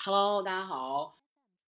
Hello，大家好，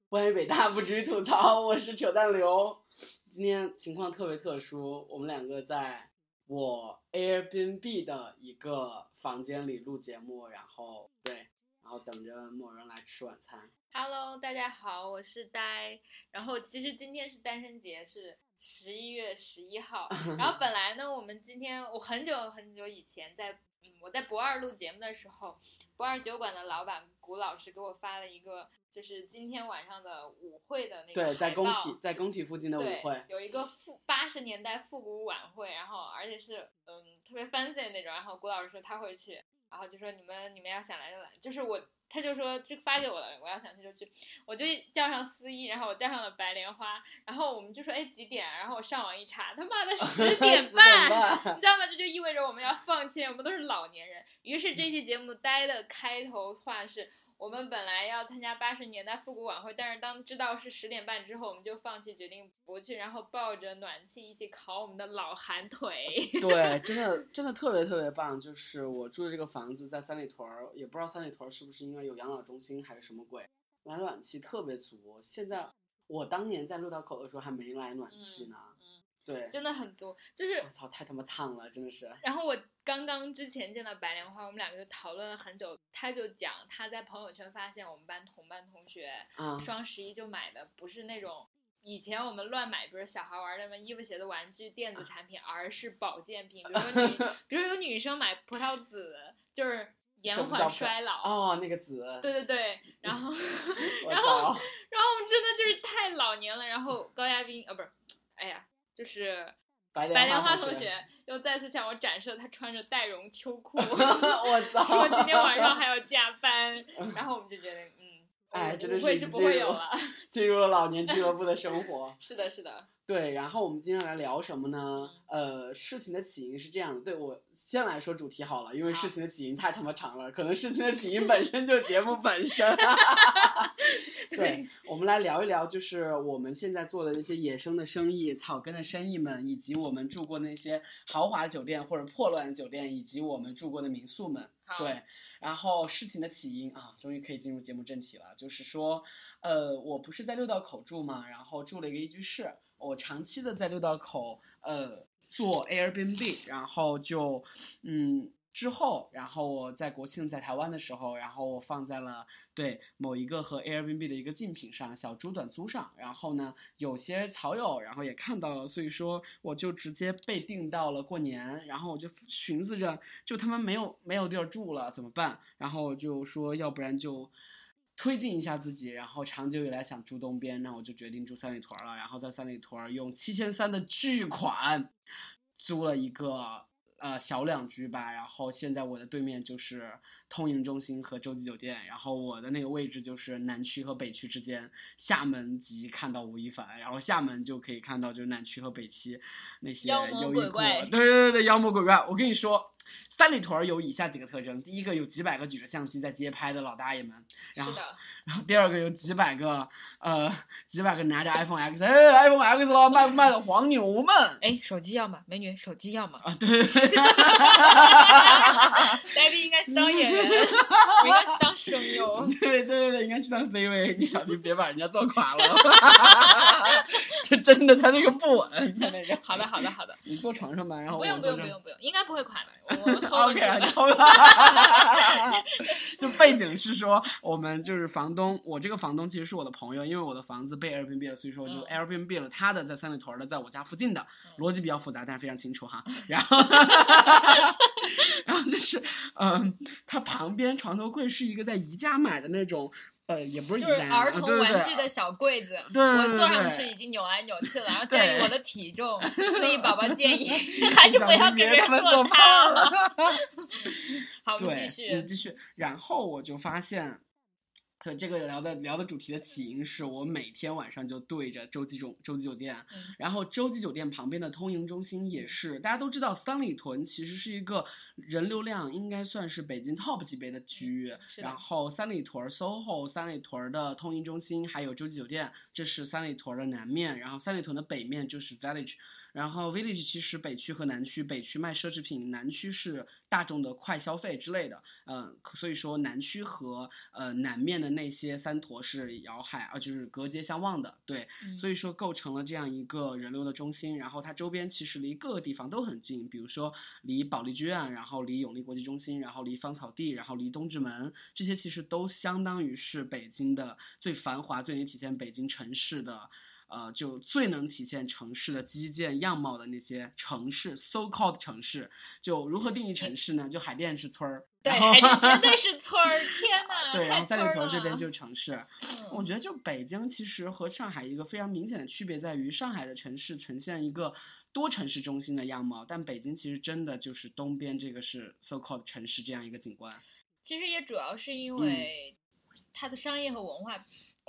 关于北大不止于吐槽，我是扯淡刘。今天情况特别特殊，我们两个在我 Airbnb 的一个房间里录节目，然后对，然后等着某人来吃晚餐。Hello，大家好，我是呆。然后其实今天是单身节，是十一月十一号。然后本来呢，我们今天我很久很久以前在嗯我在博二录节目的时候，博二酒馆的老板谷老师给我发了一个，就是今天晚上的舞会的那个对，在工体，在工体附近的舞对会，有一个复八十年代复古晚会，然后而且是嗯特别 fancy 的那种，然后谷老师说他会去，然后就说你们你们要想来就来，就是我他就说就发给我了，我要想去就去，我就叫上司仪，然后我叫上了白莲花，然后我们就说哎几点，然后我上网一查，他妈的十点10半。半 你知道吗？这就意味着我们要放弃，我们都是老年人。于是这期节目呆的开头话是我们本来要参加八十年代复古晚会，但是当知道是十点半之后，我们就放弃，决定不去，然后抱着暖气一起烤我们的老寒腿。对，真的真的特别特别棒。就是我住的这个房子在三里屯儿，也不知道三里屯儿是不是因为有养老中心还是什么鬼，来暖气特别足。现在我当年在六道口的时候还没来暖气呢。嗯对，真的很足，就是我操，太他妈烫了，真的是。然后我刚刚之前见到白莲花，我们两个就讨论了很久。他就讲他在朋友圈发现我们班同班同学啊双十一就买的不是那种以前我们乱买，比如小孩玩的什么衣服、鞋子、玩具、电子产品，而是保健品。比如说女，比如有女生买葡萄籽，就是延缓衰老。哦，那个籽。对对对，然后然后然后我们真的就是太老年了。然后高亚斌，呃，不是，哎呀，就是白白莲莲同花同学又再次向我展示了他穿着带绒秋裤，我 操！说今天晚上还要加班，然后我们就觉得，嗯，哎真的是是已经进入不会有了。进入了老年俱乐部的生活。是的，是的，对，然后我们今天来聊什么呢？呃，事情的起因是这样的，对我先来说主题好了，因为事情的起因太他妈长了，可能事情的起因本身就是节目本身。对，我们来聊一聊，就是我们现在做的那些野生的生意、草根的生意们，以及我们住过那些豪华的酒店或者破乱的酒店，以及我们住过的民宿们。对，然后事情的起因啊，终于可以进入节目正题了，就是说，呃，我不是在六道口住嘛，然后住了一个一居室，我长期的在六道口呃做 Airbnb，然后就嗯。之后，然后我在国庆在台湾的时候，然后我放在了对某一个和 Airbnb 的一个竞品上，小猪短租上。然后呢，有些草友然后也看到了，所以说我就直接被定到了过年。然后我就寻思着，就他妈没有没有地儿住了怎么办？然后我就说，要不然就推进一下自己。然后长久以来想住东边，那我就决定住三里屯了。然后在三里屯用七千三的巨款租了一个呃小两居吧。然后现在我的对面就是通盈中心和洲际酒店，然后我的那个位置就是南区和北区之间，厦门即看到吴亦凡，然后厦门就可以看到就是南区和北区那些妖魔优衣库鬼怪对对对对，妖魔鬼怪。我跟你说，三里屯儿有以下几个特征：第一个有几百个举着相机在街拍的老大爷们，然后是的，然后第二个有几百个呃几百个拿着 iPhone X，哎 iPhone X 了，卖不卖的黄牛们哎，手机要吗？美女，手机要吗？啊，对。呆逼应该是当演员，我应该是当声优。对 对对对，应该去当 C 位，你小心别把人家做垮了。这真的，他那个不稳，他那个。好的，好的，好的，你坐床上吧，然后不用，不用，不。用，不用，应该不会垮的。我 OK，酒的。够了。就背景是说，我们就是房东，我这个房东其实是我的朋友，因为我的房子被 Airbnb 了，所以说就嗯 Airbnb 了他的在三里屯的，在我家附近的，嗯逻辑比较复杂，但是非常清楚哈。然后，然后就是，嗯，他旁边床头柜是一个在宜家买的那种，呃，也不是就是儿童玩具的小柜子，对对我坐上去已经扭来扭去了，然后对鉴于我的体重，所以宝宝建议 还是不要给别人做做它了。好，我们，继续。你继续。然后我就发现，可这个聊的聊的主题的起因是我每天晚上就对着洲际中洲际酒店，嗯然后洲际酒店旁边的通营中心也是，大家都知道三里屯其实是一个人流量应该算是北京 top 级别的区域，然后三里屯 SOHO、三里屯的通营中心还有洲际酒店，这是三里屯的南面，然后三里屯的北面就是 Village。然后 Village 其实北区和南区，北区卖奢侈品，南区是大众的快消费之类的。嗯，所以说南区和呃南面的那些三坨是遥海啊，就是隔街相望的。对，嗯所以说构成了这样一个人流的中心。然后它周边其实离各个地方都很近，比如说离保利剧院，然后离永利国际中心，然后离芳草地，然后离东直门，这些其实都相当于是北京的最繁华、最能体现北京城市的。呃，就最能体现城市的基建样貌的那些城市，so called 城市，就如何定义城市呢？就海淀是村儿，对，海淀绝对是村儿，天呐，对，然后三里。屯这边就是城市。我嗯觉得就北京其实和上海一个非常明显的区别在于，上海的城市呈现一个多城市中心的样貌，但北京其实真的就是东边这个是 so called 城市这样一个景观。其实也主要是因嗯为它的商业和文化呃，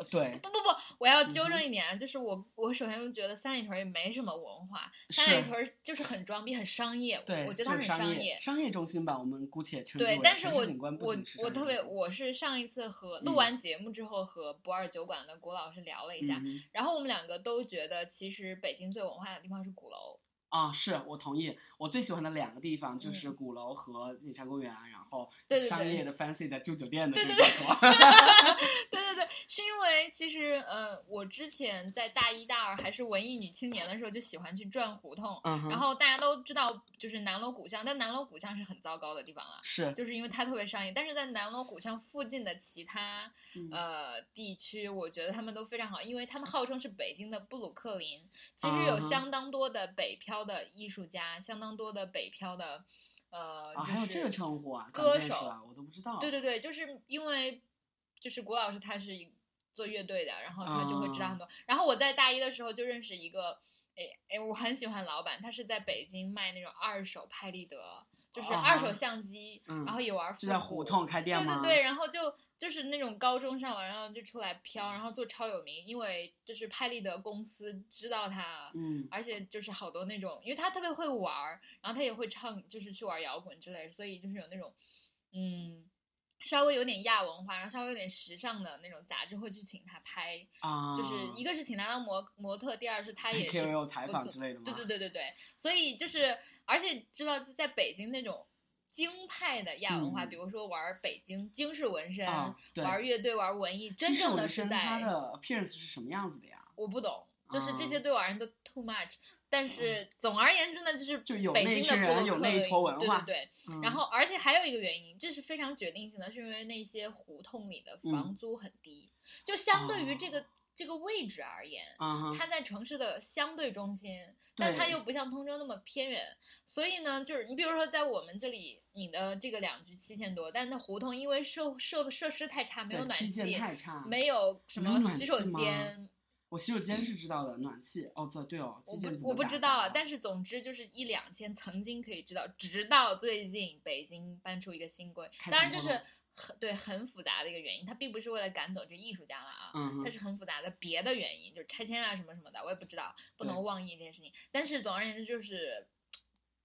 对，不不不，我要纠正一点啊，就是我我首先觉得三里屯也没什么文化，三里屯就是很装逼，很商业，对，我觉得它就是很商，业。商业中心吧，我们姑且称之对为，但是我我我特别我是上一次和录嗯完节目之后和不二酒馆的谷老师聊了一下，嗯然后我们两个都觉得其实北京最文化的地方是鼓楼，啊，是我同意。我最喜欢的两个地方就是嗯鼓楼和景山公园，然后对对对商业的 fancy 的住酒店的对对这个错。对对对，是因为其实呃，我之前在大一大二还是文艺女青年的时候，就喜欢去转胡同。嗯，然后大家都知道，就是南锣鼓巷，但南锣鼓巷是很糟糕的地方了，是就是因为它特别商业。但是在南锣鼓巷附近的其他嗯呃地区，我觉得他们都非常好，因为他们号称是北京的布鲁克林，其实有相当多的北漂的艺术家，相当多的北漂的呃，还有这个称呼啊，歌手啊，我都不知道。对对对，就是因为就是谷老师他是一做乐队的，然后他就会知道很多。然后我在大一的时候就认识一个，哎哎，我很喜欢老板，他是在北京卖那种二手拍立得，就是二手啊相机，嗯然后也玩复就在胡同开店吗？对对对，然后就就是那种高中上完，然后就出来飘，然后做超有名，因为就是拍立得公司知道他，嗯而且就是好多那种，因为他特别会玩儿，然后他也会唱，就是去玩摇滚之类的，所以就是有那种，嗯，稍微有点亚文化，然后稍微有点时尚的那种杂志会去请他拍，啊，就是一个是请他当模模特，第二是他也是 KOL 采访之类的吗？对对对对对，所以就是，而且知道在北京那种京派的亚文化，嗯比如说玩北京京式纹身，玩乐队、玩文艺，真正的是在它的 appearance 是什么样子的呀？我不懂，就是这啊些对我而言都 too much。但是总而言之呢，就是就有北京的那一群人布鲁克有那一坨文化对对对。嗯然后，而且还有一个原因，这是非常决定性的，是因为那些胡同里的嗯房租很低，就相对于这哦个、这个位置而言，它在城市的相对中心，但它又不像通州那么偏远，所以呢，就是你比如说在我们这里，你的这个两居七千多，但那胡同因为设设设施太差，没有暖气，太差，没有什么洗手间。我洗手间是知道的，暖气哦，对对哦，我不我不知道啊，但是总之就是一两千，曾经可以知道，直到最近北京搬出一个新规，当然这是很对很复杂的一个原因，它并不是为了赶走这艺术家了啊，嗯哼它是很复杂的别的原因，就是拆迁啊什么什么的，我也不知道，不能妄议这件事情。但是总而言之就是，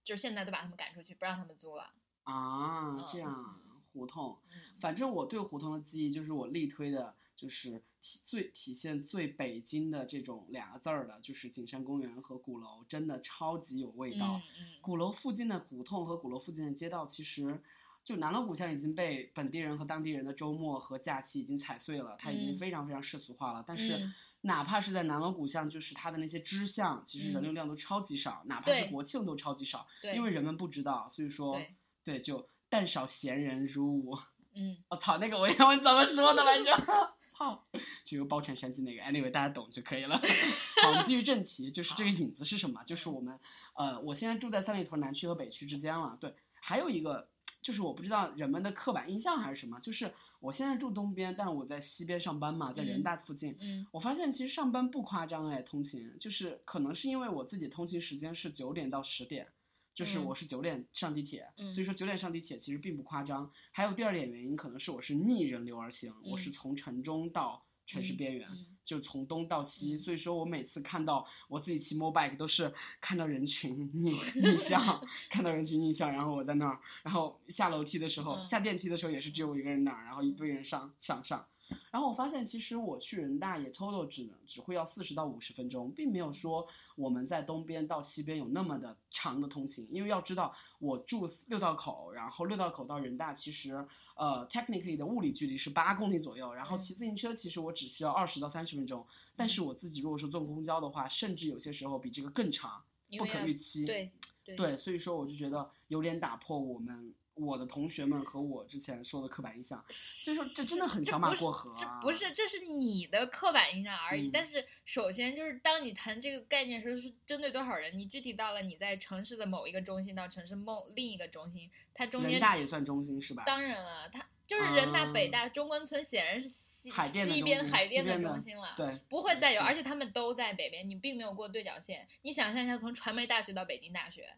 就是现在都把他们赶出去，不让他们租了。啊，这嗯样胡同，嗯，反正我对胡同的记忆就是我力推的，就是体最体现最北京的这种两个字儿的，就是景山公园和鼓楼，真的超级有味道。嗯嗯鼓楼附近的胡同和鼓楼附近的街道，其实就南锣鼓巷已经被本地人和当地人的周末和假期已经踩碎了，它已经嗯非常非常世俗化了。但是嗯哪怕是在南锣鼓巷，就是它的那些支巷，其实人嗯流量都超级少，哪怕是国庆都超级少，对，因为人们不知道，所以说对对就但少闲人如我。嗯我、操，那个文言文怎么说的来着？操，就包产山鸡那个，anyway 大家懂就可以了。好，我们继续正题，就是这个影子是什么？就是我们呃，我现在住在三里屯南区和北区之间了。对，还有一个就是我不知道人们的刻板印象还是什么，就是我现在住东边，但我在西边上班嘛，在人嗯大附近。嗯我发现其实上班不夸张哎，通勤就是可能是因为我自己通勤时间是九点到十点，就是嗯我是九点上地铁，嗯所以说九点上地铁其实并不夸张。还有第二点原因可能是我是逆人流而行，我是嗯从城中到城市嗯边缘，嗯就从东到西，嗯所以说我每次看到我自己骑 o bike 都是看到人群逆逆向，看到人群逆向，然后我在那儿，然后下楼梯的时候、嗯下电梯的时候也是只有我一个人那儿，然后一堆人上上上。然然后我发现，其实我去人大也 total 只能只会要四十到五十分钟，并没有说我们在东边到西边有那么的长的通勤。因为要知道，我住六道口，然后六道口到人大其实呃 technically 的物理距离是八公里左右，然后嗯骑自行车其实我只需要二十到三十分钟。但是我自己如果说坐公交的话，甚至有些时候比这个更长，不可预期。对对对，所以说我就觉得有点打破我们我的同学们和我之前说的刻板印象。所以说这真的很小马过河啊！这不是，这是你的刻板印象而已。嗯但是首先就是当你谈这个概念的时候，是针对多少人？你具体到了你在城市的某一个中心到城市某另一个中心，它中人间大也算中心是吧？当然了，它就是人大、北啊大、中关村显然是西西边海淀的中心了。对，不会再有，而且他们都在北边，你并没有过对角线。你想象一下，从传媒大学到北京大学，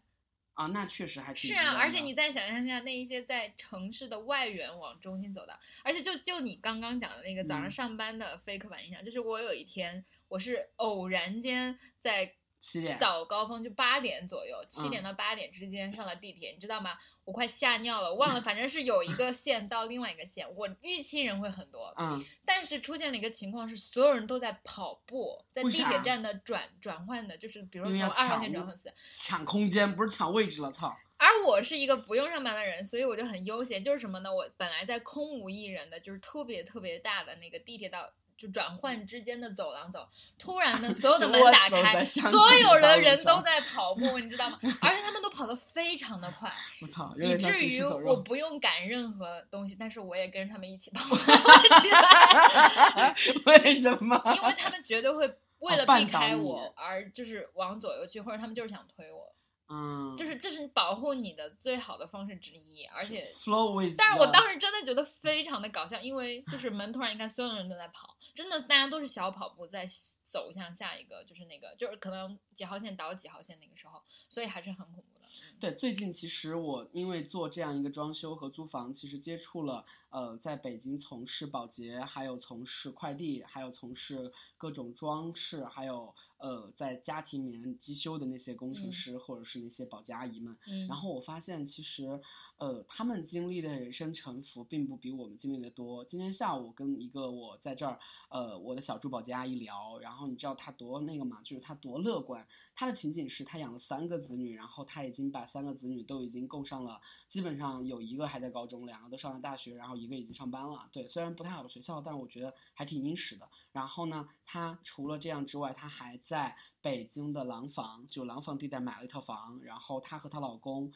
啊，那确实还是是啊，而且你再想象一下那一些在城市的外缘往中心走的，而且就就你刚刚讲的那个早上嗯。上班的非刻板印象，就是我有一天我是偶然间在七点早高峰就八点左右，七点嗯到八点之间上了地铁，你知道吗？我快吓尿了，忘了，反正是有一个线到另外一个线，我预期人会很多，嗯，但是出现了一个情况是，所有人都在跑步，在地铁站的转转换的，就是比如说从二号线转换四，抢空间不是抢位置了，操！而我是一个不用上班的人，所以我就很悠闲。就是什么呢？我本来在空无一人的，就是特别特别大的那个地铁道。就转换之间的走廊走，突然呢，所有的 门打开，所有的人都在跑步，你知道吗？而且他们都跑得非常的快，我操，以至于我。不用赶任何东西，但是我也跟着他们一起跑 起来。为什么？因为他们绝对会为了避开我而就是往左右去，或者他们就是想推我，嗯，就是这是保护你的最好的方式之一。而且，flow with，但是我当时真的觉得非常的搞笑，因为就是门突然一开，所有人都在跑，真的大家都是小跑步在走向下一个，就是那个就是可能几号线倒几号线那个时候，所以还是很恐怖的。嗯对，最近其实我因为做这样一个装修和租房，其实接触了呃，在北京从事保洁，还有从事快递，还有从事各种装饰，还有呃，在家庭里面机修的那些工程嗯师、或者是那些保洁阿姨们。嗯，然后我发现，其实，呃，他们经历的人生沉浮，并不比我们经历的多。今天下午跟一个我在这儿，呃，我的小助保洁阿姨聊，然后你知道她多那个嘛，就是她多乐观。她的情景是，她养了三个子女，然后她已经把三个子女都已经供上了，基本上有一个还在高中，两个都上了大学，然后一个已经上班了。对，虽然不太好的学校，但我觉得还挺殷实的。然后呢，她除了这样之外，她还在北京的廊坊，就廊坊地带买了一套房。然后她和她老公，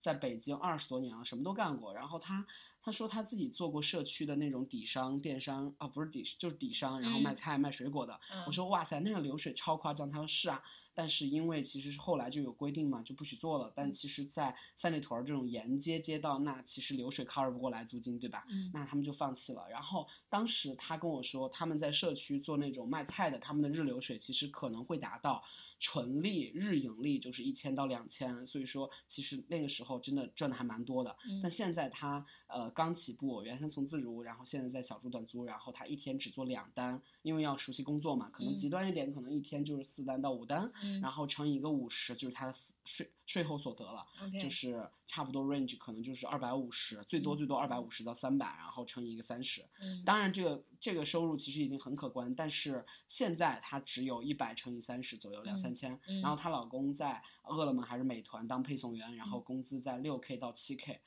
在北京二十多年了，什么都干过。然后他他说他自己做过社区的那种底商、电商啊，不是底就是底商，然后卖嗯菜卖水果的。嗯我说哇塞，那个流水超夸张。他说是啊，但是因为其实是后来就有规定嘛，就不许做了。但嗯其实，在三里屯儿这种沿街街道，那其实流水 cover 不过来租金，对吧？嗯那他们就放弃了。然后当时他跟我说，他们在社区做那种卖菜的，他们的日流水其实可能会达到纯利日盈利就是一千到两千，所以说其实那个时候真的赚的还蛮多的。嗯但现在他呃刚起步，原先从自如，然后现在在小猪短租，然后他一天只做两单，因为要熟悉工作嘛，可能嗯极端一点，可能一天就是四单到五单，嗯然后乘以一个五十，就是他的税税后所得了。就是差不多 range 可能就是二百五十，最多嗯最多二百五十到三百，然后乘以一个三十。嗯当然，这个这个收入其实已经很可观，但是现在她只有一百乘以三十左右，两三嗯千。嗯然后她老公在饿了么还是美团当配送员，然后嗯工资在六 k 到七 k。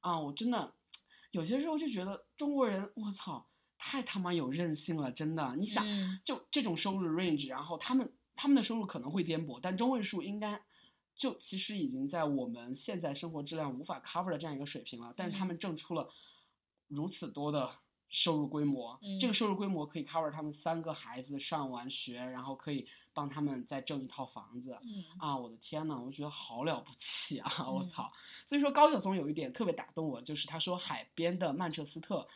啊，我真的有些时候就觉得中国人，我操，太他妈有韧性了，真的。你想，嗯就这种收入 range，然后他们他们的收入可能会颠簸，但中位数应该就其实已经在我们现在生活质量无法 cover 的这样一个水平了。但是他嗯们挣出了如此多的收入规模，这个嗯收入规模可以 cover 他们三个孩子上完学，然后可以帮他们再挣一套房子。嗯啊，我的天呐，我觉得好了不起啊！我嗯操！所以说高晓松有一点特别打动我，就是他说海边的曼彻斯特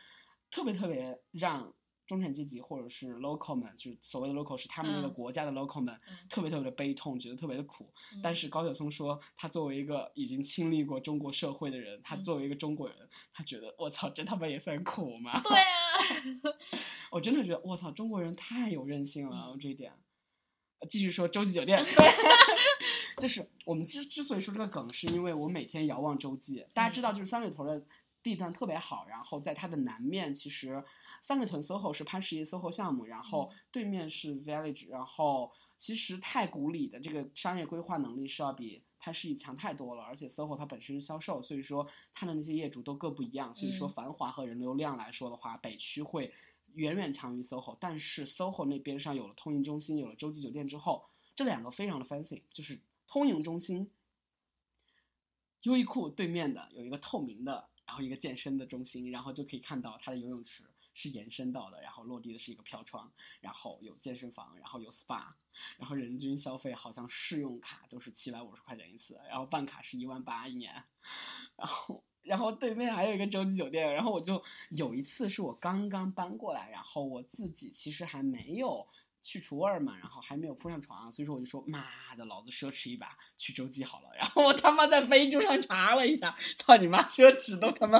特别特别让中产阶级或者是 local 们，就是所谓的 local 是他们那个嗯国家的 local 们，嗯特别特别的悲痛，觉得特别的苦。但嗯是高晓松说，他作为一个已经亲历过中国社会的人，他嗯作为一个中国人，他觉得我操，这他妈也算苦吗？对啊，我真的觉得我操，中国人太有韧性了，嗯这一点。呃继续说洲际酒店，就是我们之之所以说这个梗，是因为我每天遥望洲际。大家知道，就是三里屯的地段特别好，然后在它的南面其实三里屯 SOHO 是潘石屹 SOHO 项目，然后对面是 Village，然后其实太古里的这个商业规划能力是要比潘石屹强太多了，而且 SOHO 它本身是销售，所以说它的那些业主都各不一样，所以说嗯。繁华和人流量来说的话，北区会远远强于 SOHO，但是 SOHO 那边上有了通盈中心，有了洲际酒店之后，这两个非常的 fancy，就是通盈中心，优衣库对面的有一个透明的，然后一个健身的中心，然后就可以看到它的游泳池是延伸到的，然后落地的是一个飘窗，然后有健身房，然后有 SPA，然后人均消费好像试用卡都是七百五十块钱一次，然后办卡是一万八一年，然后然后对面还有一个洲际酒店，然后我就有一次是我刚刚搬过来，然后我自己其实还没有去除味儿嘛，然后还没有铺上床，所以说我就说妈的，老子奢侈一把，去洲际好了。然后我他妈在飞猪上查了一下，操你妈，奢侈都他妈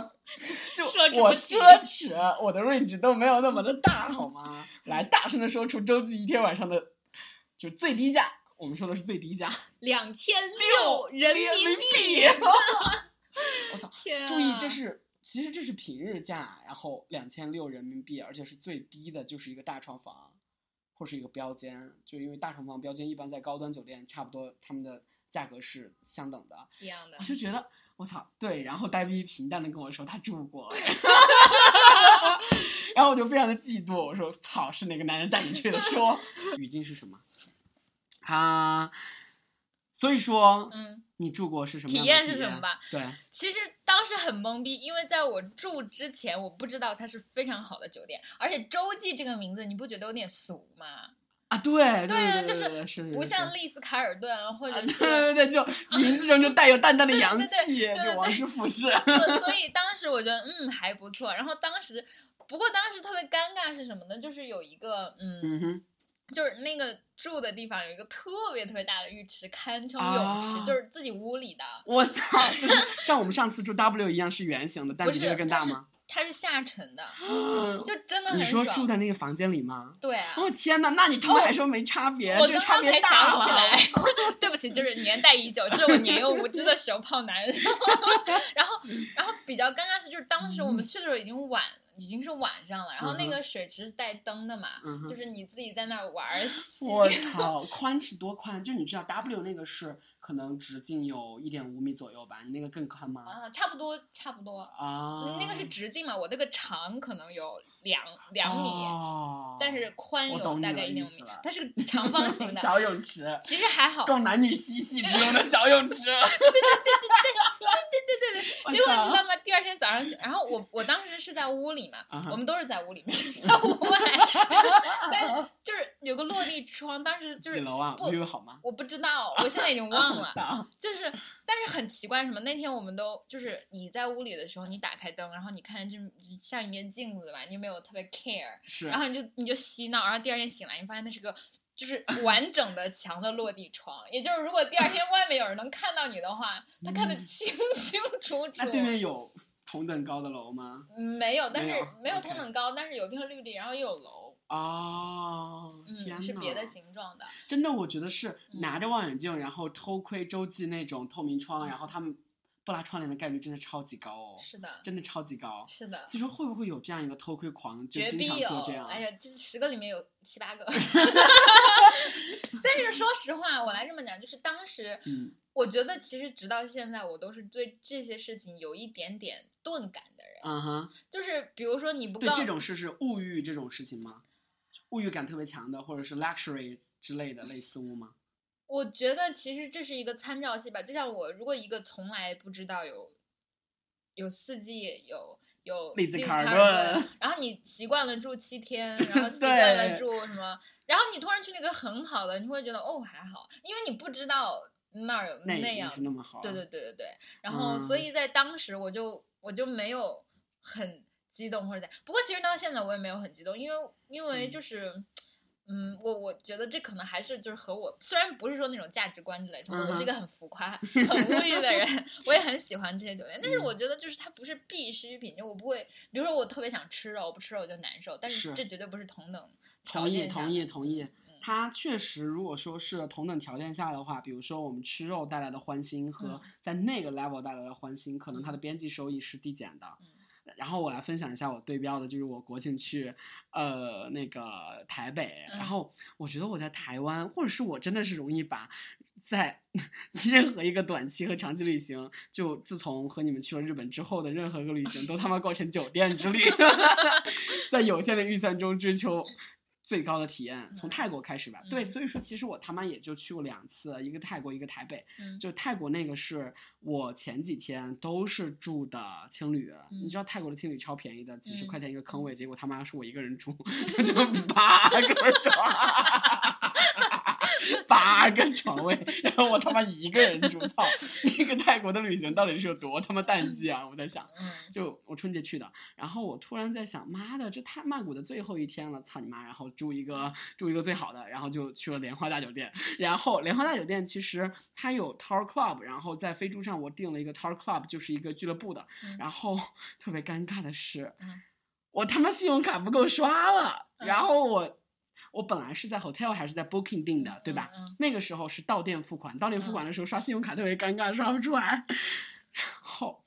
就我奢侈我的 range 都没有那么的大好吗？来大声的说出洲际一天晚上的就最低价，我们说的是最低价，两千六人民币，我操！注意，这是其实这是平日价，然后两千六人民币，而且是最低的，就是一个大床房，或是一个标间。就因为大床房、标间一般在高端酒店差不多，他们的价格是相等的。一样的我。就觉得我操，对，然后戴维平淡的跟我说他住过，然后我就非常的嫉妒，我说操，是哪个男人带你去的？说语境是什么？啊，所以说，嗯，你住过是什么体验是什么吧？对，其实当时很懵逼，因为在我住之前，我不知道它是非常好的酒店，而且洲际这个名字，你不觉得有点俗吗？啊，对对对啊就是不像丽思卡尔顿或者对对对，就 名字中就带有淡淡的洋气对对气，对。所所 以当时我觉得嗯还不错，然后当时不过当时特别尴尬是什么呢？就是有一个嗯，就是那个住的地方有一个特别特别大的浴池，堪称泳池，啊就是自己屋里的，我操，就是 像我们上次住 W 一样是圆形的，但不是比这个更大吗？它是下沉的，就真的很你说。住在那个房间里吗？对啊，哦天呐，那你他妈哦还说没差别，我这个差别刚刚才大了。想起来，对不起，就是年代已久，这是我年幼无知的时候泡男人。然后，然后比较尴尬是，就是当时我们去的时候已经晚，已经是晚上了，然后那个水池是带灯的嘛，嗯就是你自己在那儿玩儿 戏。我操，宽是多宽？就你知道 W 那个是可能直径有一点五米左右吧，你那个更宽吗？啊，差不多，差不多。啊，那个是直径嘛，我那个长可能有两两米，哦但是宽有大概一点五米它是个长方形的。小泳池，其实还好，供男女嬉戏之用的 小泳池。对对对对对，我结果你知操道吗？第二天早上起，然后我我当时是在屋里嘛我们都是在屋里面，在屋外，但是就是有个落地窗，当时就是几楼啊不好吗？我不知道，我现在已经忘了，就是但是很奇怪什么？那天我们都就是你在屋里的时候，你打开灯，然后你看这像一面镜子吧，你没有特别 care，是然后你就你就嬉闹，然后第二天醒来，你发现那是个。就是完整的墙的落地窗，也就是如果第二天外面有人能看到你的话，他看得嗯清清楚楚。那对面有同等高的楼吗？嗯没有，但是没有同等高，但是有一片绿地，然后又有楼，哦，天嗯，是别的形状的。真的，我觉得是嗯拿着望远镜，然后偷窥洲际那种透明窗，然后他们不拉窗帘的概率真的超级高哦，是的，真的超级高。是的，所以说会不会有这样一个偷窥狂，就经常绝逼有做这样？。哎呀，这十个里面有七八个。但是说实话，我来这么讲，就是当时，嗯，我觉得其实直到现在，我都是对这些事情有一点点钝感的人。嗯哼，就是比如说你不对告这种事是物欲这种事情吗？物欲感特别强的，或者是 luxury 之类的类似物吗？我觉得其实这是一个参照系吧，就像我如果一个从来不知道有有四季有有 然后你习惯了住七天，然后习惯了住什么，然后你突然去那个很好的，你会觉得哦还好，因为你不知道那儿有那样是那么好。对对对对对，然后所嗯以在当时我就我就没有很激动或者怎样，不过其实到现在我也没有很激动，因为因为嗯就是。嗯，我我觉得这可能还是就是和我虽然不是说那种价值观之类的，我是一个很浮夸、很无欲 的人，我也很喜欢这些酒店，但是嗯。我觉得就是它不是必需品，就我不会，比如说我特别想吃肉，我不吃肉我就难受，但是是这绝对不是同等条同意同意同意。嗯。它确实，如果说是同等条件下的话，比如说我们吃肉带来的欢心和嗯。在那个 level 带来的欢心，可能它的边际收益是递减的。嗯然后我来分享一下我对标的，就是我国庆去呃那个台北，然嗯后我觉得我在台湾，或者是我真的是容易把在 任何一个短期和长期旅行，就自从和你们去了日本之后的任何一个旅行，都他妈构成酒店之旅，在有限的预算中追求。最高的体验，从嗯。泰国开始吧。对，嗯。所以说其实我他妈也就去过两次，一个泰国，一个台北。嗯。就泰国那个是我前几天都是住的青旅，你嗯知道泰国的青旅超便宜的，几十嗯块钱一个坑位，结果他妈是我一个人住，就八个床，八个床位，然后我他妈一个人住，操！那个泰国的旅行到底是有多他妈淡季啊！我在想。嗯就我春节去的，然后我突然在想，妈的，这太曼谷的最后一天了，操你妈！然后住一个住一个最好的，然后就去了莲花大酒店。然后莲花大酒店其实它有 Tower Club，然后在飞猪上我订了一个 Tower Club，就是一个俱乐部的。嗯然后特别尴尬的是，嗯我他妈信用卡不够刷了，嗯然后我。我本来是在 hotel 还是在 booking 订的，对吧？嗯嗯那个时候是到店付款，到店付款的时候刷信用卡特别尴尬，刷不出来。然后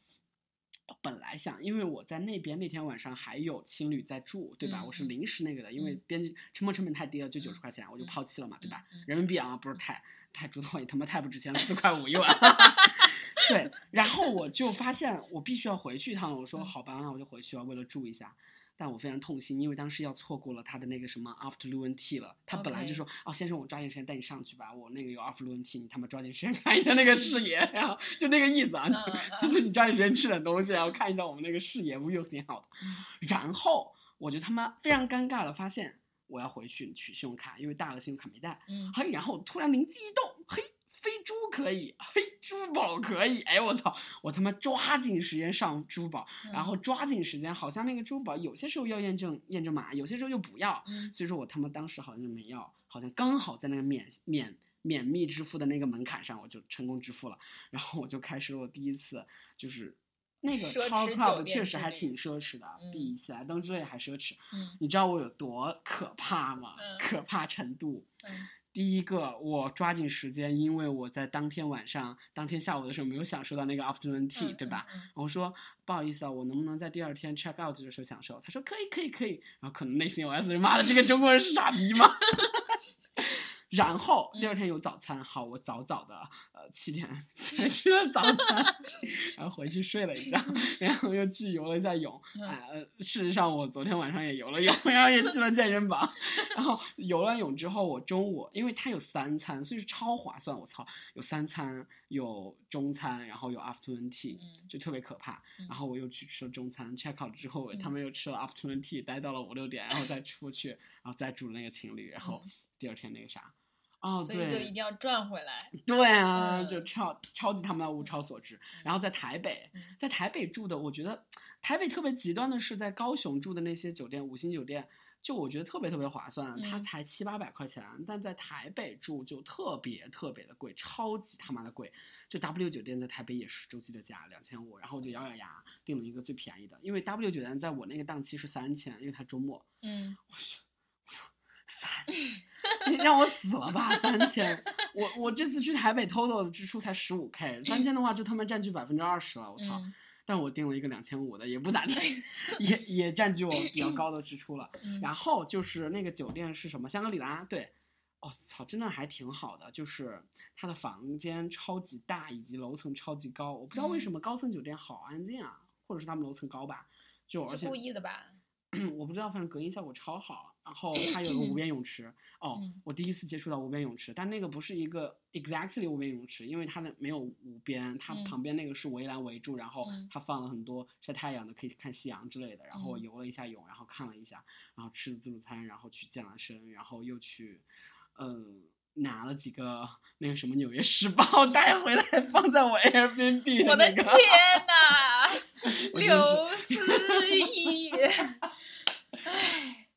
本来想，因为我在那边那天晚上还有情侣在住，对吧？嗯我是临时那个的，因为嗯边际成本成本太低了，就九十嗯块钱，我就嗯抛弃了嘛，对吧？嗯人民币啊，不是太太主动，也他妈太不值钱了，四块五一晚。对，然后我就发现我必须要回去一趟了，我说嗯好吧，那我就回去了，为了住一下。但我非常痛心，因为当时要错过了他的那个什么 afternoon tea 了。他本来就说哦，先生，我抓紧时间带你上去吧，我那个有 afternoon tea，你他妈抓紧时间看一下那个视野，然后就那个意思啊，就嗯嗯就是你抓紧时间吃点东西，然后看一下我们那个视野，view 挺好的。嗯然后我就他妈非常尴尬的发现，我要回去取信用卡，因为大额信用卡没带。嗯嘿，然后突然灵机一动，嘿，飞猪可以，嘿，支付宝可以，哎，我操，我他妈抓紧时间上支付宝，嗯然后抓紧时间，好像那个支付宝有些时候要验证验证码，有些时候又不要，嗯所以说我他妈当时好像就没要，好像刚好在那个免免免密支付的那个门槛上，我就成功支付了，然后我就开始了我第一次就是。那个奢 Tower 侈酒 Club 店之旅确实还挺奢侈的，嗯比喜来登之类还奢侈。嗯你知道我有多可怕吗？嗯可怕程度。嗯第一个，我抓紧时间，因为我在当天晚上、当天下午的时候没有享受到那个 afternoon tea，、嗯对吧？嗯我说不好意思啊，我能不能在第二天 check out 的时候享受？他说可以，可以，可以。然后可能内心 OS 是妈的，这个中国人是傻逼吗？然后第二天有早餐，好，我早早的呃七点起来吃了早餐，然后回去睡了一觉，然后又去游了一下泳。嗯啊、呃事实上我昨天晚上也游了泳，然后也去了健身房。然后游了泳之后，我中午因为它有三餐，所以是超划算。我操，有三餐，有中餐，然后有 afternoon tea，、嗯就特别可怕。嗯然后我又去吃了中餐，check out 之后，嗯他们又吃了 afternoon tea，待到了五六点，然后再出去，然后再住那个情侣，然后嗯第二天那个啥。哦，所以就一定要赚回来。对啊，嗯就超超级他妈物超所值。然后在台北，嗯在台北住的，我觉得台北特别极端的是，在高雄住的那些酒店，五星酒店，就我觉得特别特别划算，它嗯才七八百块钱，但在台北住就特别特别的贵，超级他妈的贵。就 W 酒店在台北也是周期的价两千五，然后我就咬咬牙订了一个最便宜的，因为 W 酒店在我那个档期是三千，因为它周末。嗯三千，你让我死了吧！三千，我我这次去台北 total 的支出才十五 k，三千的话就他妈占据百分之二十了，我操！嗯但我订了一个两千五的，也不咋地，也也占据我比较高的支出了。嗯然后就是那个酒店是什么？香格里拉，对，哦操，真的还挺好的，就是它的房间超级大，以及楼层超级高。我不知道为嗯什么高层酒店好安静啊，或者是他们楼层高吧，就而且是故意的吧？我不知道，反正隔音效果超好。然后 它有个无边泳池，哦嗯，我第一次接触到无边泳池，但那个不是一个 exactly 无边泳池，因为它的没有无边，它嗯旁边那个是围栏围住，然后嗯它放了很多晒太阳的，可以看夕阳之类的。然后我嗯游了一下泳，然后看了一下，然后吃了自助餐，然后去健了身，然后又去，嗯。拿了几个那个什么《纽约时报》带回来，放在我 Airbnb 我的那个。天呐，我真刘思义，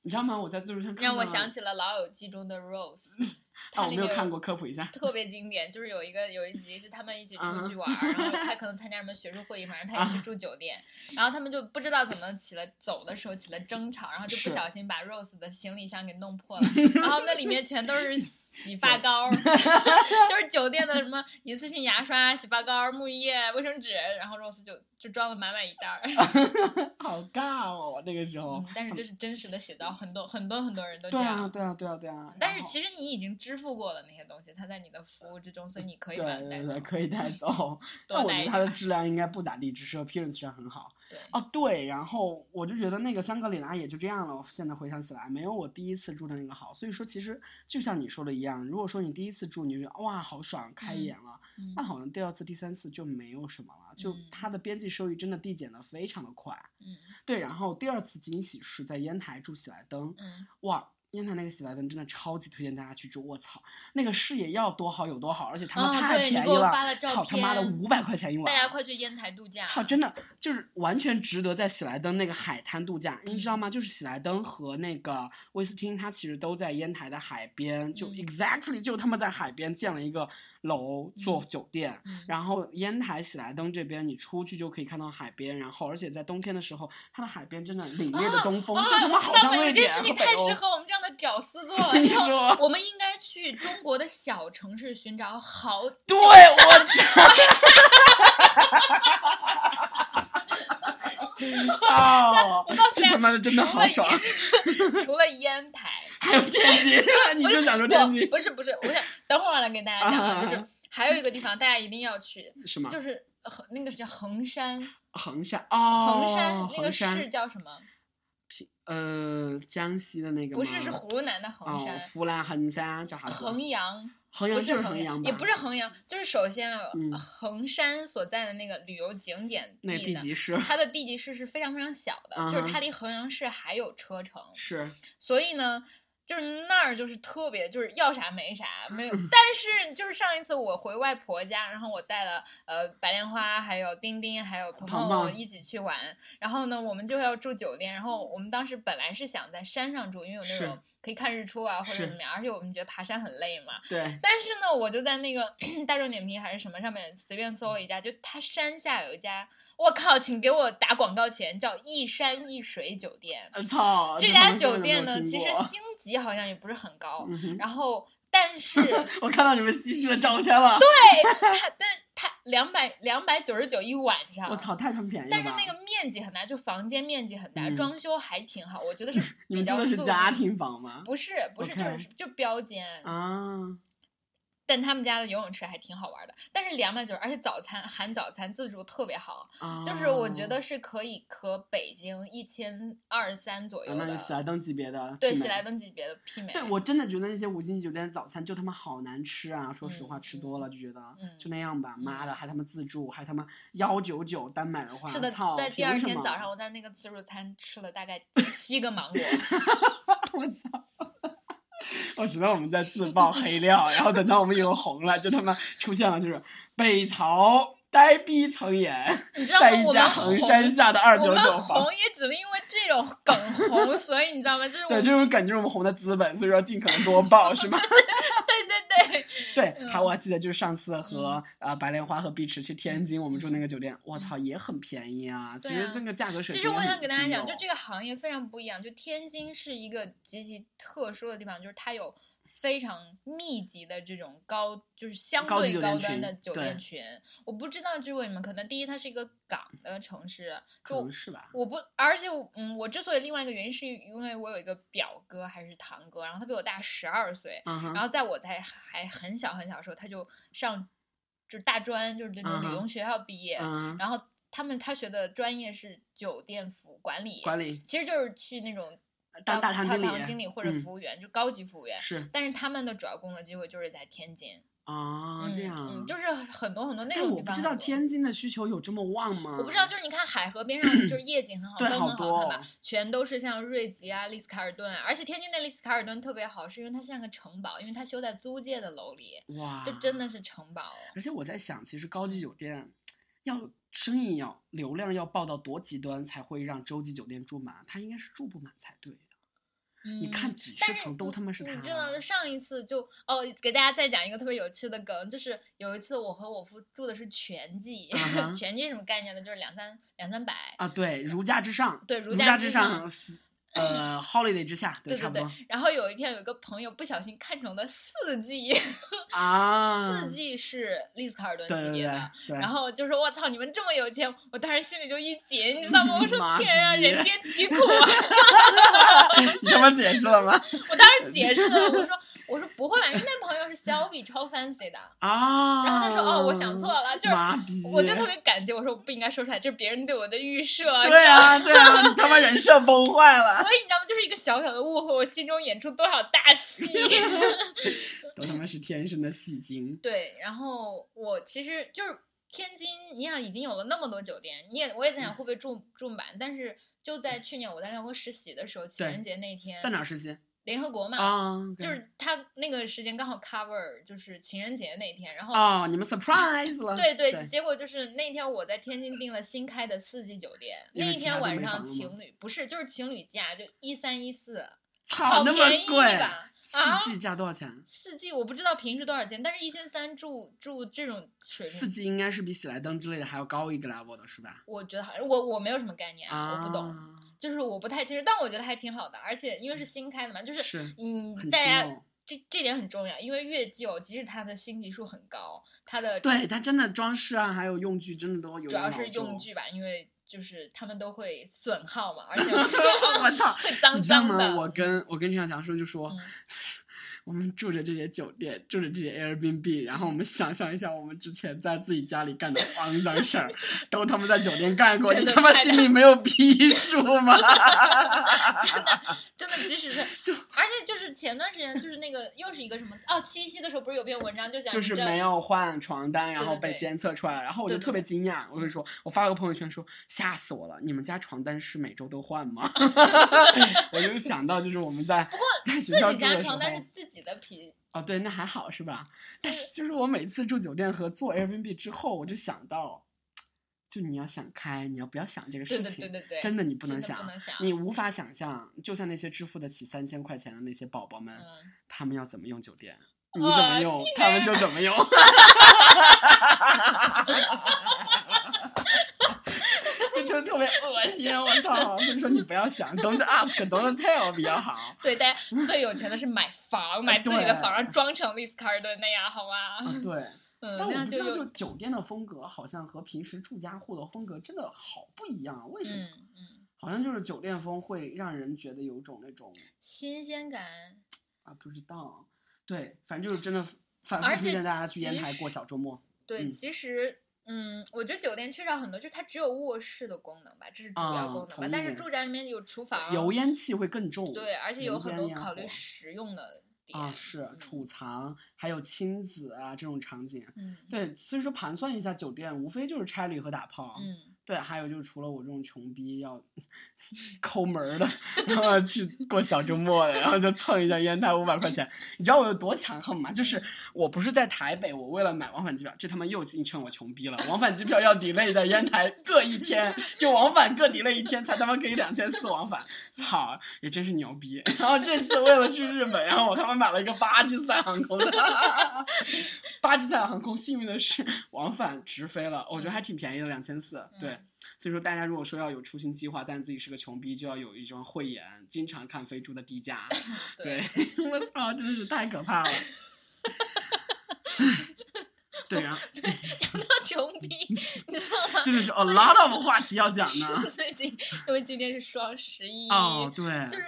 你知道吗？我在自助餐看让我想起了《老友记》中的 Rose。啊，我它里面没有看过，科普一下。特别经典，就是有一个有一集是他们一起啊出去玩，然后他可能参加什么学术会议，反正他也去啊住酒店，然后他们就不知道怎么起了走的时候起了争吵，然后就不小心把 Rose 的行李箱给弄破了，然后那里面全都是洗发膏，就是酒店的什么 一次性牙刷、洗发膏、沐浴液、卫生纸，然后 Rose 就就装了满满一袋儿。好尬哦，那个时候嗯。，但是这是真实的写照，很多很多很多人都这对啊，样。对啊，对啊，对啊。但是其实你已经支付过了那些东西，它在你的服务之中，所以你可以对把它带走对对，。可以带走。多但我觉得它的质量应该不咋地，只是 appearance 上很好。对，哦，对，然后我就觉得那个香格里拉也就这样了。我现在回想起来，没有我第一次住的那个好。所以说，其实就像你说的一样，如果说你第一次住，你就觉得哇好爽，开嗯眼了，嗯那好像第二次、第三次就没有什么了，就嗯它的边际收益真的递减的非常的快。嗯对，然后第二次惊喜是在烟台住喜来登，嗯，哇，烟台那个喜来登真的超级推荐大家去住，我操，那个视野要多好有多好，而且他们哦太便宜了，操他妈的片五百块钱一晚，大家快去烟台度假。操，真的就是完全值得在喜来登那个海滩度假，你知道嗯吗？就是喜来登和那个威斯汀，它其实都在烟台的海边，就嗯 exactly 就他们在海边建了一个楼做嗯酒店。嗯然后烟台喜来登这边，你出去就可以看到海边，然后而且在冬天的时候，它的海边真的凛冽的东风，啊就他妈好我知道了有像瑞典件事情和北欧。太适合我们这样的屌丝做了。你说我们应该去中国的小城市寻找好。对，我 操！我告诉这他妈的真的好爽！除了烟台，还有天津，你就想说天津不不是不是，我想等会儿来给大家讲就是还有一个地方大家一定要去，是吗？就是衡那个是叫衡山，衡山哦，衡山那个市叫什么？呃，江西的那个不是，是湖南的衡哦，山。湖南衡山叫啥子？衡阳衡阳就是不是衡衡阳吧？也不是衡阳，就是首先衡山所在的那个旅游景点那地级市它的地级市是非常非常小的，嗯就是它离衡阳市还有车程，是所以呢，就是那儿就是特别就是要啥没啥，没有。嗯但是就是上一次我回外婆家，然后我带了呃白莲花，还有丁丁，还有鹏鹏一起去玩。然后呢，我们就要住酒店，然后我们当时本来是想在山上住，因为有那种可以看日出啊或者怎么样，而且我们觉得爬山很累嘛。对，但是呢，我就在那个 大众点评还是什么上面随便搜了一家，就它山下有一家，我靠，请给我打广告钱，叫一山一水酒店。呃操，这家酒店呢，其实星级好像也不是很高，嗯，然后但是 我看到你们细细的照片了，它，但它两百两百九十九一晚上，我操，太他妈便宜了但是那个面积很大，就房间面积很大，嗯。装修还挺好，我觉得是 你们住比较的是家庭房吗？不是不是就是就标间。啊，但他们家的游泳池还挺好玩的，但是两百九，而且早餐含早餐自助特别好，就是我觉得哦是可以和北京一千二三左啊右的，喜来登级别的，对喜来登级别的媲美。对我真的觉得那些五星级酒店的早餐就他妈好难吃啊！说实话，嗯吃多了就觉得嗯就那样吧。妈的，还他妈自助，还他妈幺九九单买的话，是的操，，在第二天早上，我在那个自助餐吃了大概七个芒果，我操！我知道我们在自曝黑料，然后等到我们以后红了，就他妈出现了，就是北曹呆逼曾言，你知道吗？在一家衡山下的二九九房红。也只能因为这种梗红，所以你知道吗？就是对，这种梗就是我们红的资本，所以说尽可能多爆，是吗？对对对，对，嗯还我还记得就是上次和呃白莲花和碧池去天津，我们住那个酒店，我操也很便宜啊。其实这个价格水其实我想给大家讲，就这个行业非常不一样。就天津是一个极其特殊的地方，就是它有非常密集的这种高，就是相对高端的酒对店群。我不知道就是为什么，可能第一它是一个港的城市，可就能是吧。我不，而且嗯，我之所以另外一个原因是因为我有一个表哥还是堂哥，然后他比我大十二岁，然后在我在还很小很小的时候，他就上就是大专，就是那种嗯哼理工学校毕业，嗯，然后他们他学的专业是酒店服管理，管理其实就是去那种当大堂经理经理或者嗯服务员，就高级服务员。是但是他们的主要工作机会就是在天津，啊，这样嗯，就是很多很多那但种我不知道天津的需求有这么旺吗？我不知道，就是你看海河边上，就是夜景很好，对灯很好看吧哦，全都是像瑞吉啊、丽思卡尔顿啊，而且天津的丽思卡尔顿特别好，是因为它像个城堡，因为它修在租界的楼里，哇，这真的是城堡。而且我在想，其实高级酒店要生意要流量要爆到多极端才会让洲际酒店住满？他应该是住不满才对的。你看嗯几十层都他妈是他你知道，上一次就哦，给大家再讲一个特别有趣的梗，就是有一次我和我夫住的是全季，全季什么概念呢？就是两三两三百。啊，对，如家之上，对，如如家之上，四 呃 holiday 之下，对对差不多。然后有一天有一个朋友不小心看成了四季，啊，四季是丽斯卡尔顿对对对级别的。对，然后就说：“我操，你们这么有钱！”我当时心里就一紧，你知道吗？我说：“ 天啊，人间疾苦啊！”你他妈解释了吗？我当时解释了，我说：“我说不会吧，因为那朋友是小比超 fancy 的。”啊，然后他说：“哦，我想错了，就是，我就特别感激，我说我不应该说出来，这是别人对我的预设。对啊对啊，你他妈人设崩坏了，所以你知道吗？就是一个小小的误会，我心中演出多少大戏。都他妈是天生的戏精。对，然后我其实就是天津，你想已经有了那么多酒店，你也我也在想会不会住住满，但是就在去年我在辽国实习的时候，情人节那天在哪实习联合国嘛，啊？就是他那个时间刚好 cover 就是情人节那天，然后。哦，你们 surprise 了？对对，对结果就是那天我在天津订了新开的四季酒店，那一天晚上情侣不是就是情侣价，就一三一四，好那么便宜贵吧？啊四季价多少钱？四季我不知道平时多少钱，但是一千三住住这种水四，季应该是比喜来登之类的还要高一个 level 的是吧？我觉得好像我我没有什么概念，啊，我不懂，就是我不太清楚，但我觉得还挺好的，而且因为是新开的嘛，就是是嗯，大家。这这点很重要，因为越旧，即使它的星级数很高，它的对，它真的装饰啊，还有用具，真的都有主要是用。具吧，因为就是他们都会损耗嘛，而且我操！会脏脏的。吗？我跟我跟陈小强说，就说、嗯 我们住着这些酒店，住着这些 Airbnb，然后我们想象一下，我们之前在自己家里干的肮脏事儿，都他妈在酒店干过，你他妈心里没有逼数吗？真 的真的，即使是 就而且就是前段时间就是那个又是一个什么哦，七夕的时候不是有篇文章就讲就是没有换床单，然后被监测出来了，然后我就特别惊讶，我就说，我发了个朋友圈说，吓死我了，你们家床单是每周都换吗？我就想到就是我们在不过在自学校住的时己家床单是候，自己的皮，哦对，那还好是吧？但是就是我每次住酒店和做 Airbnb 之后，我就想到，就你要想开，你要不要想这个事情？对对对对，真的你不能想，能想，你无法想象，就像那些支付得起三千块钱的那些宝宝们，嗯，他们要怎么用酒店，你怎么用，天他们就怎么用。恶心，我操！所以说你不要想，don't ask，don't tell 比较好。对，大家最有钱的是买房，买自己的对房，装成丽思卡尔顿那样，好吗？啊，对。嗯，但我不知道，就酒店的风格好像和平时住家户的风格真的好不一样，为什么？嗯嗯，好像就是酒店风会让人觉得有种那种新鲜感。啊，不知道。对，反正就是真的反复推荐大家去烟台过小周末。对，嗯其实，嗯，我觉得酒店缺少很多，就是它只有卧室的功能吧，这是主要啊功能吧。同但是住宅里面有厨房，油烟气会更重。对，而且有很多考虑实用的点。啊，是嗯储藏，还有亲子啊这种场景。嗯，对，所以说盘算一下，酒店无非就是差旅和打炮。嗯，对，还有就是除了我这种穷逼要 抠门儿的，然后去过小周末的，然后就蹭一下烟台五百块钱，你知道我有多强横吗？就是我不是在台北，我为了买往返机票，这他妈又硬称我穷逼了。往返机票要 delay 在烟台各一天，就往返各 delay 一天，才他妈可以两千四往返，操，也真是牛逼。然后这次为了去日本，然后我他妈买了一个巴基斯坦航空的，巴基斯坦航空幸运的是往返直飞了，我觉得还挺便宜的，两千四。对，嗯所以说大家如果说要有出行计划，但自己是个穷逼，就要有一双慧眼，经常看飞猪的低价。对，我操，真的是太可怕了。对，然后讲到穷逼，你知道吗？真的是 a lot of 话题要讲呢。最近，因为今天是双十一，哦，对，就是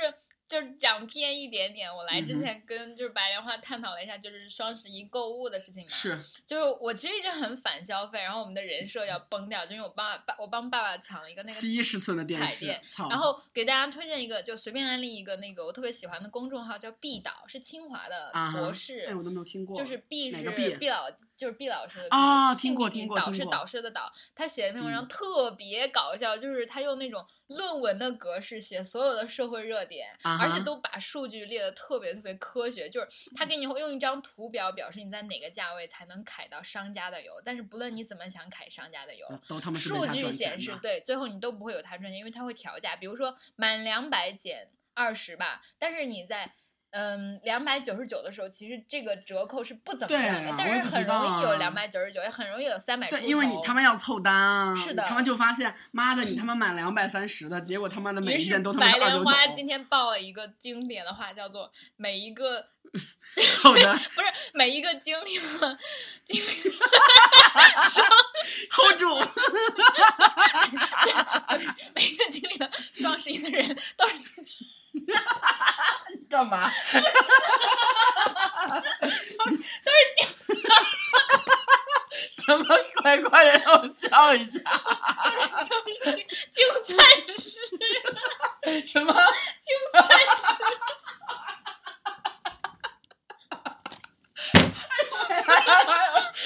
就是讲偏一点点。我来之前跟就是白莲花探讨了一下，就是双十一购物的事情嘛。是就是我其实一直很反消费，然后我们的人设要崩掉，就因为我爸爸我帮爸爸抢了一个那个七十寸的电视电，然后给大家推荐一个，就随便安利一个那个我特别喜欢的公众号，叫毕导，是清华的博士，哎，我都没有听过，就是毕是毕老，就是毕老师的啊听过听过导师导师的导，他写了一篇文章嗯特别搞笑，就是他用那种论文的格式写所有的社会热点，啊而且都把数据列的特别特别科学，就是他给你用一张图表表示你在哪个价位才能揩到商家的油，但是不论你怎么想揩商家的油，数据显示，对，最后你都不会有他赚钱，因为他会调价。比如说满两百减二十吧，但是你在嗯，两百九十九的时候，其实这个折扣是不怎么对样的，啊但是很容易有两百九十九，也很容易有三百出对，因为你他妈要凑单啊，是的他们就发现，妈的，你他妈满两百三十的，结果他妈的每一件都他妈白莲花今天报了一个经典的话，叫做“每一个 凑的 不是每一个经历了经历 hold 住，每一个经历了双十一的人都是干嘛？都是精什么鬼？快点让我笑一下！都是精精算师，什么？精算师。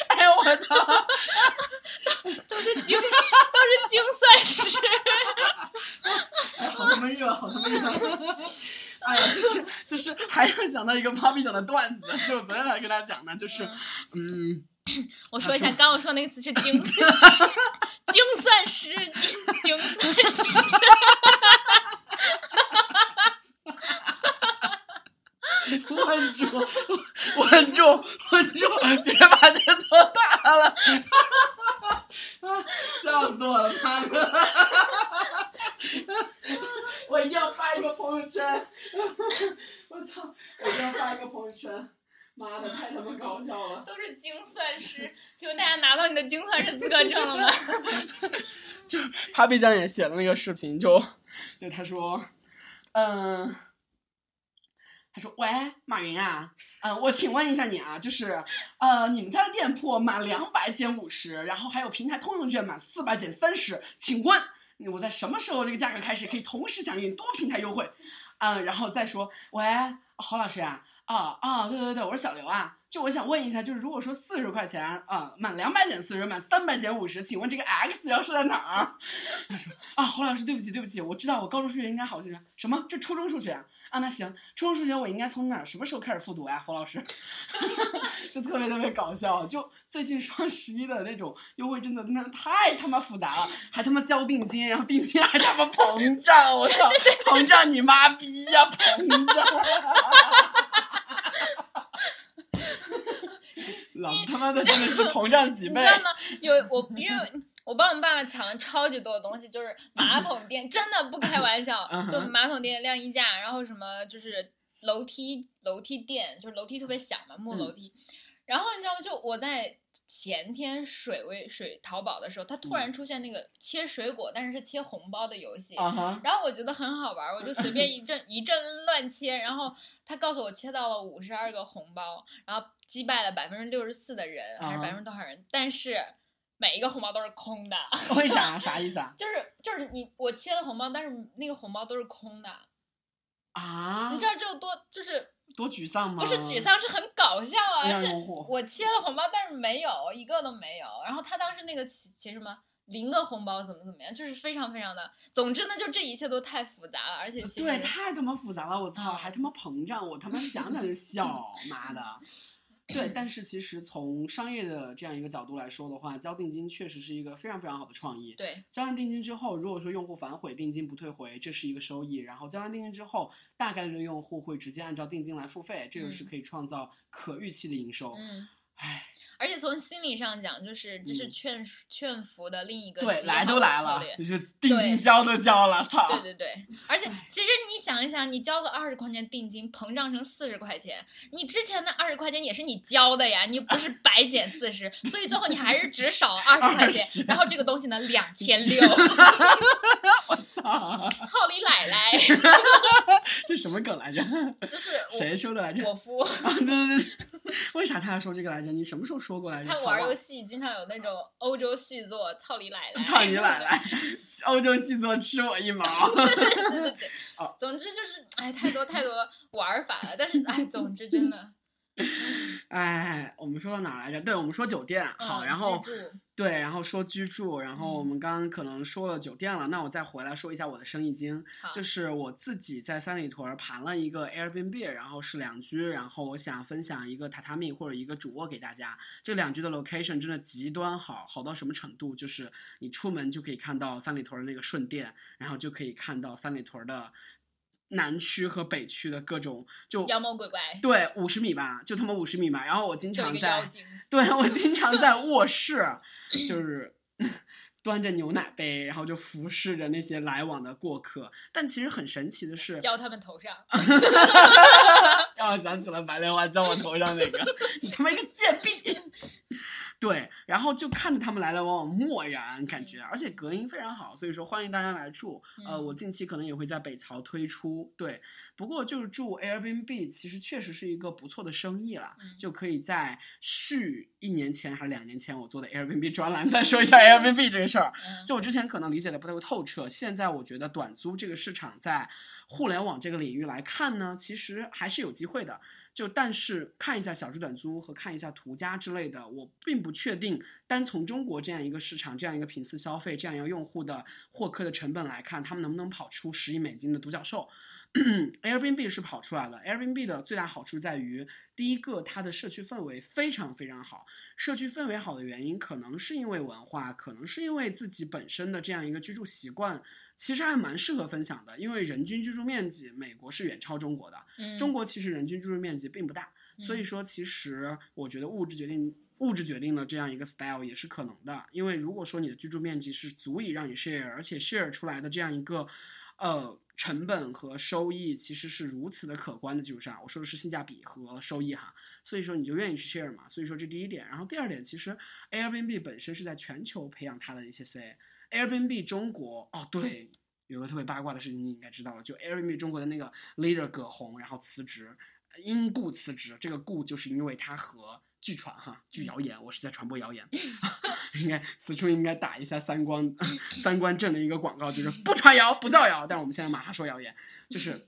哎呦我操！都是精，都是精算师。好他妈热，好他妈热！哎呀，就是就是，还要想到一个 Papi 讲的段子，就我昨天才跟他讲的，就是嗯，我说一下，刚刚我说那个词是精，精算师，精算师。稳住，稳住，稳住，别把这做大了！笑死我了，妈的！我一定要发一个朋友圈！我操！我一定要发一个朋友圈！妈的，太他妈搞笑了！都是精算师，请问大家拿到你的精算师资格证了吗？就是 Papi 酱也写了那个视频，就就他说，嗯，说喂，马云啊，嗯，我请问一下你啊，就是呃，你们家的店铺满两百减五十，然后还有平台通用券满四百减三十，请问我在什么时候这个价格开始可以同时响应多平台优惠？嗯，然后再说，喂，侯老师啊，啊啊，对对对，我是小刘啊。就我想问一下，就是如果说四十块钱啊，满两百减四十，满三百减五十，请问这个 x 要是在哪儿？他说啊，侯老师，对不起对不起，我知道我高中数学应该好些。什么？这初中数学啊？啊，那行，初中数学我应该从哪儿什么时候开始复读呀？侯老师，就特别特别搞笑。就最近双十一的那种优惠政策真的太他妈复杂了，还他妈交定金，然后定金还他妈膨胀，我操，膨胀你妈逼呀，膨胀！老子他妈的真的是膨胀几倍你知。道吗？有我，因为我帮我们爸爸抢了超级多的东西，就是马 桶垫，真的不开玩笑就马桶垫、晾衣架，然后什么就是楼梯楼梯垫，就是楼梯特别响嘛，木嗯楼梯。然后你知道吗？就我在前天水位水淘宝的时候，它突然出现那个切水果，但是是切红包的游戏。然后我觉得很好玩，我就随便一阵一阵乱切，然后他告诉我切到了五十二个红包，然后击败了百分之六十四的人，还是啊百分之多少人？但是每一个红包都是空的，为啥？啥意思啊？就是就是你我切了红包，但是那个红包都是空的，啊，你知道这有多就是多沮丧吗？不是沮，丧，是很搞笑啊！是我切了红包，但是没有一个都没有。然后他当时那个其其什么零个红包怎么怎么样，就是非常非常的，总之呢，就这一切都太复杂了，而且其实对，太他妈复杂了，我操，嗯还他妈膨胀，我他妈想想就笑，妈的。对，但是其实从商业的这样一个角度来说的话，交定金确实是一个非常非常好的创意。对交完定金之后，如果说用户反悔，定金不退回，这是一个收益。然后交完定金之后，大概率的用户会直接按照定金来付费，这个是嗯可以创造可预期的营收。嗯。唉，而且从心理上讲，就是这是嗯劝劝服的另一个对，来都来了就是定金对交都交了，操！对对对，而且其实你想一想，你交个二十块钱定金，膨胀成四十块钱，你之前的二十块钱也是你交的呀，你不是白减四十，所以最后你还是只少二十块钱，然后这个东西呢 两千六，我操，操你奶奶！这什么梗来着？就是谁说的来着？我我夫，啊，对对对，为啥他要说这个来着？你什么时候说过来着？他玩游戏经常有那种欧洲细作，操你奶 奶！操你奶奶！欧洲细作吃我一毛。对对对对对哦，总之就是哎，太多太多玩法了，但是哎，总之真的哎，我们说到哪来着？对，我们说酒店。好，嗯然后对，然后说居住，然后我嗯们刚刚可能说了酒店了，那我再回来说一下我的生意经。就是我自己在三里屯儿盘了一个 Airbnb，然后是两居，然后我想分享一个榻榻米或者一个主卧给大家。这两居的 location 真的极端好，好到什么程度？就是你出门就可以看到三里屯儿的那个顺电，然后就可以看到三里屯儿的南区和北区的各种就妖魔鬼怪，对五十米吧，就他妈五十米吧。然后我经常在，对我经常在卧室，就是端着牛奶杯，然后就服侍着那些来往的过客。但其实很神奇的是，浇他们头上。让我想起了白莲花浇我头上那个，你他妈一个贱婢！对，然后就看着他们来来往往，漠然感觉，而且隔音非常好，所以说欢迎大家来住。呃，嗯我近期可能也会在北曹推出。对，不过就是住 Airbnb，其实确实是一个不错的生意了，嗯就可以在续一年前还是两年前我做的 Airbnb 专栏再说一下 Airbnb 这个事儿。嗯就我之前可能理解的不太透彻，现在我觉得短租这个市场在互联网这个领域来看呢，其实还是有机会的。就但是看一下小猪短租和看一下途家之类的，我并不确定单从中国这样一个市场、这样一个频次消费、这样一个用户的获客的成本来看，他们能不能跑出十亿美金的独角兽。Airbnb 是跑出来了，Airbnb 的最大好处在于，第一个它的社区氛围非常非常好。社区氛围好的原因，可能是因为文化，可能是因为自己本身的这样一个居住习惯，其实还蛮适合分享的。因为人均居住面积，美国是远超中国的，嗯中国其实人均居住面积并不大，所以嗯说其实我觉得物质决定。物质决定了这样一个 style 也是可能的，因为如果说你的居住面积是足以让你 share，而且 share 出来的这样一个呃成本和收益其实是如此的可观的基础上，我说的是性价比和收益哈，所以说你就愿意去 share 嘛，所以说这第一点。然后第二点，其实 Airbnb 本身是在全球培养它的一些 C，Airbnb 中国哦对，有个特别八卦的事情你应该知道了，就 Airbnb 中国的那个 leader 葛洪，然后辞职，因故辞职，这个故就是因为他和据传哈，据谣言，我是在传播谣言，应该此处应该打一下三观 三观正的一个广告，就是不传谣不造谣，但是我们现在马上说谣言，就是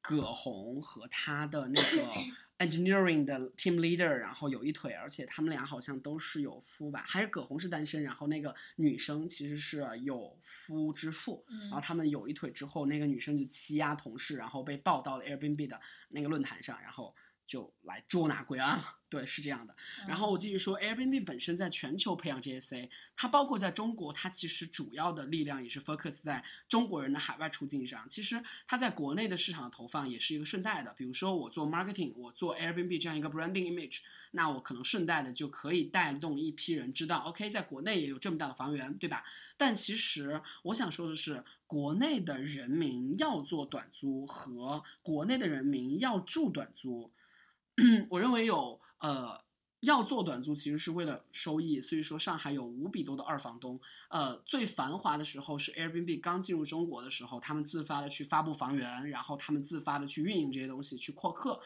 葛洪和他的那个 engineering 的 team leader，然后有一腿，而且他们俩好像都是有夫吧，还是葛洪是单身，然后那个女生其实是有夫之妇，然后嗯。他们有一腿之后，那个女生就欺压同事，然后被报到了 Airbnb 的那个论坛上，然后就来捉拿归案了。对，是这样的。然后我继续说，Airbnb 本身在全球培养这些 C，它包括在中国，它其实主要的力量也是 focus 在中国人的海外出境上。其实它在国内的市场的投放也是一个顺带的。比如说我做 marketing，我做 Airbnb 这样一个 branding image，那我可能顺带的就可以带动一批人知道，OK，在国内也有这么大的房源，对吧？但其实我想说的是，国内的人民要做短租和国内的人民要住短租，我认为有呃。要做短租其实是为了收益，所以说上海有无比多的二房东。呃，最繁华的时候是 Airbnb 刚进入中国的时候，他们自发的去发布房源，然后他们自发的去运营这些东西，去扩客。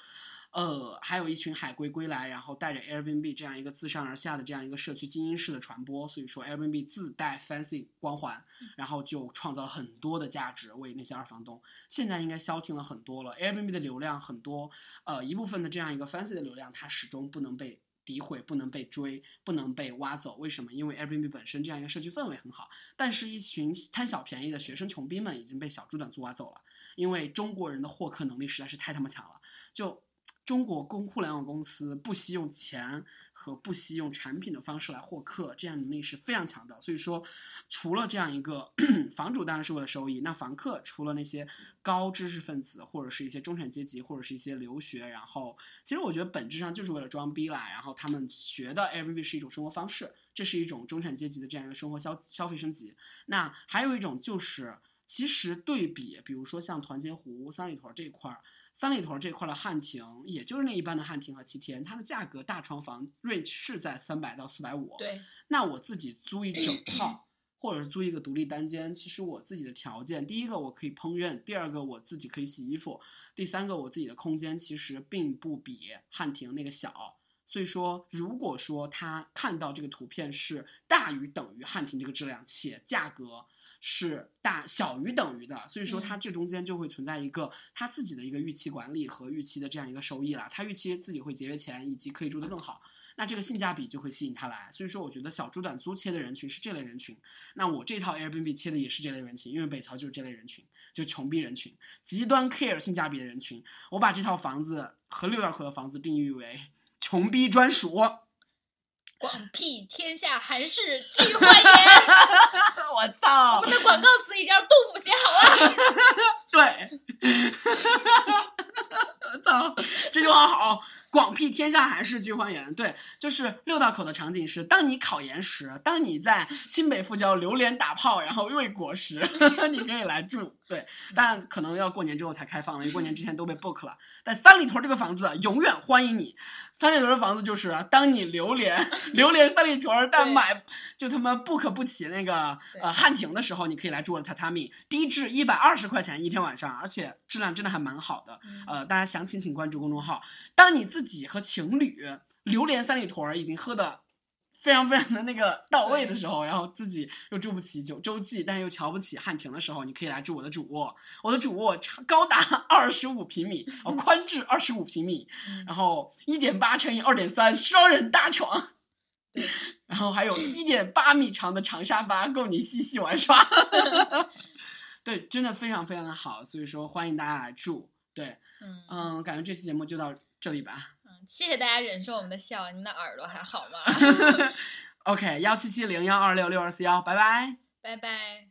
呃，还有一群海归归来，然后带着 Airbnb 这样一个自上而下的这样一个社区精英式的传播，所以说 Airbnb 自带 fancy 光环，然后就创造了很多的价值为那些二房东。现在应该消停了很多了，Airbnb 的流量很多，呃，一部分的这样一个 fancy 的流量，它始终不能被诋毁，不能被追，不能被挖走。为什么？因为 Airbnb 本身这样一个社区氛围很好，但是一群贪小便宜的学生穷逼们已经被小猪短租挖走了。因为中国人的获客能力实在是太他妈强了，就中国公互联网公司不惜用钱和不惜用产品的方式来获客，这样能力是非常强的。所以说，除了这样一个 房主当然是为了收益，那房客除了那些高知识分子或者是一些中产阶级或者是一些留学，然后其实我觉得本质上就是为了装逼啦。然后他们学的 Airbnb 是一种生活方式，这是一种中产阶级的这样一个生活消消费升级。那还有一种就是。其实对比，比如说像团结湖、三里屯这一块儿，三里屯这块儿的汉庭，也就是那一般的汉庭和七天，它的价格大床房 range 是在三百到四百五。对，那我自己租一整套，或者是租一个独立单间，其实我自己的条件，第一个我可以烹饪，第二个我自己可以洗衣服，第三个我自己的空间其实并不比汉庭那个小。所以说，如果说他看到这个图片是大于等于汉庭这个质量，且价格是大小于等于的，所以说它这中间就会存在一个他自己的一个预期管理和预期的这样一个收益了。他预期自己会节约钱，以及可以住得更好，那这个性价比就会吸引他来。所以说，我觉得小猪短租切的人群是这类人群。那我这套 Airbnb 切的也是这类人群，因为北桥就是这类人群，就穷逼人群，极端 care 性价比的人群。我把这套房子和六道口的房子定义为 穷逼专属。广辟天下寒士俱欢颜。我操我们的广告词已经让杜甫写好了。对，操，这句话好，广辟天下寒士俱欢颜。对，就是六道口的场景是，当你考研时，当你在清北复交榴莲打炮，然后喂果时，你可以来住。对，但可能要过年之后才开放了，因为过年之前都被 book 了。但三里屯这个房子永远欢迎你。三里屯的房子就是，当你榴莲榴莲三里屯，但买就他妈 book 不起那个呃汉庭的时候，你可以来住我的榻榻米，低至一百二十块钱一天晚上，而且质量真的还蛮好的。呃，大家详情请关注公众号。当你自己和情侣榴莲三里屯已经喝的。非常非常的那个到位的时候，然后自己又住不起九洲际，但是又瞧不起汉庭的时候，你可以来住我的主卧。我的主卧高达 二十五平米，哦，宽至二十五平米，然后一点八乘以二点三双人大床，然后还有一点八米长的长沙发，够你嬉戏玩耍。对，真的非常非常的好，所以说欢迎大家来住。对，嗯，感觉这期节目就到这里吧。谢谢大家忍受我们的笑，你们的耳朵还好吗？OK，幺七七零幺二六六二四幺，拜拜，拜拜。